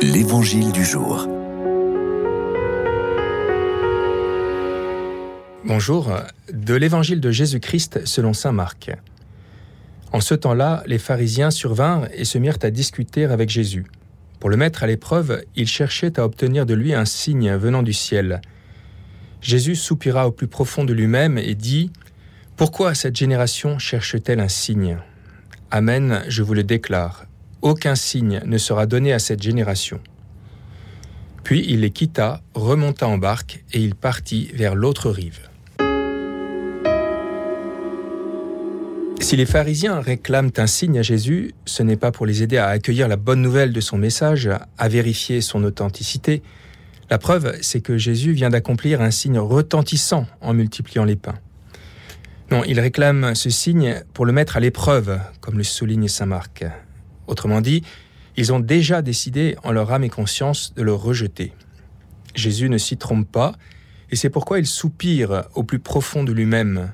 L'Évangile du jour. Bonjour, de l'Évangile de Jésus-Christ selon Saint Marc. En ce temps-là, les pharisiens survinrent et se mirent à discuter avec Jésus. Pour le mettre à l'épreuve, ils cherchaient à obtenir de lui un signe venant du ciel. Jésus soupira au plus profond de lui-même et dit Pourquoi cette génération cherche-t-elle un signe? Amen, je vous le déclare, aucun signe ne sera donné à cette génération. Puis il les quitta, remonta en barque, et il partit vers l'autre rive. Si les pharisiens réclament un signe à Jésus, ce n'est pas pour les aider à accueillir la bonne nouvelle de son message, à vérifier son authenticité. La preuve, c'est que Jésus vient d'accomplir un signe retentissant en multipliant les pains. Non, ils réclament ce signe pour le mettre à l'épreuve, comme le souligne Saint Marc. Autrement dit, ils ont déjà décidé en leur âme et conscience de le rejeter. Jésus ne s'y trompe pas, et c'est pourquoi il soupire au plus profond de lui-même.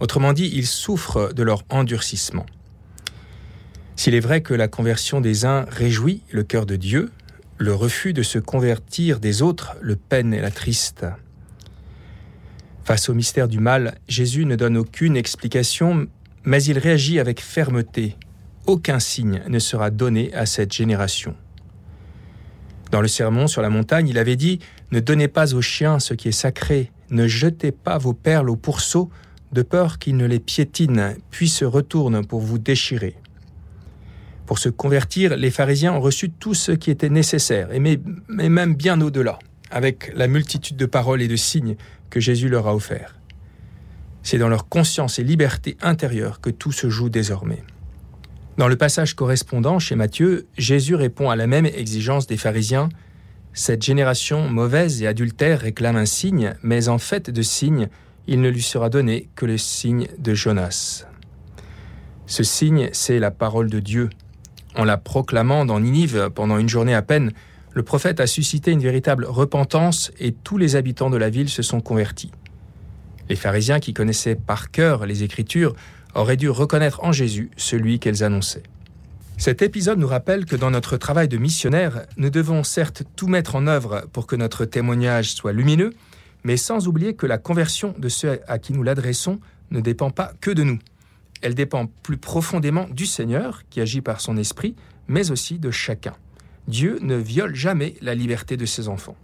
Autrement dit, il souffre de leur endurcissement. S'il est vrai que la conversion des uns réjouit le cœur de Dieu, le refus de se convertir des autres le peine et la triste. Face au mystère du mal, Jésus ne donne aucune explication, mais il réagit avec fermeté aucun signe ne sera donné à cette génération. Dans le sermon sur la montagne, il avait dit Ne donnez pas aux chiens ce qui est sacré, ne jetez pas vos perles au pourceau, de peur qu'ils ne les piétinent, puis se retournent pour vous déchirer. Pour se convertir, les pharisiens ont reçu tout ce qui était nécessaire, mais même bien au-delà, avec la multitude de paroles et de signes que Jésus leur a offerts. C'est dans leur conscience et liberté intérieure que tout se joue désormais. Dans le passage correspondant chez Matthieu, Jésus répond à la même exigence des pharisiens. Cette génération mauvaise et adultère réclame un signe, mais en fait de signe, il ne lui sera donné que le signe de Jonas. Ce signe, c'est la parole de Dieu. En la proclamant dans Ninive pendant une journée à peine, le prophète a suscité une véritable repentance et tous les habitants de la ville se sont convertis. Les pharisiens qui connaissaient par cœur les Écritures auraient dû reconnaître en Jésus celui qu'elles annonçaient. Cet épisode nous rappelle que dans notre travail de missionnaire, nous devons certes tout mettre en œuvre pour que notre témoignage soit lumineux, mais sans oublier que la conversion de ceux à qui nous l'adressons ne dépend pas que de nous. Elle dépend plus profondément du Seigneur, qui agit par son esprit, mais aussi de chacun. Dieu ne viole jamais la liberté de ses enfants.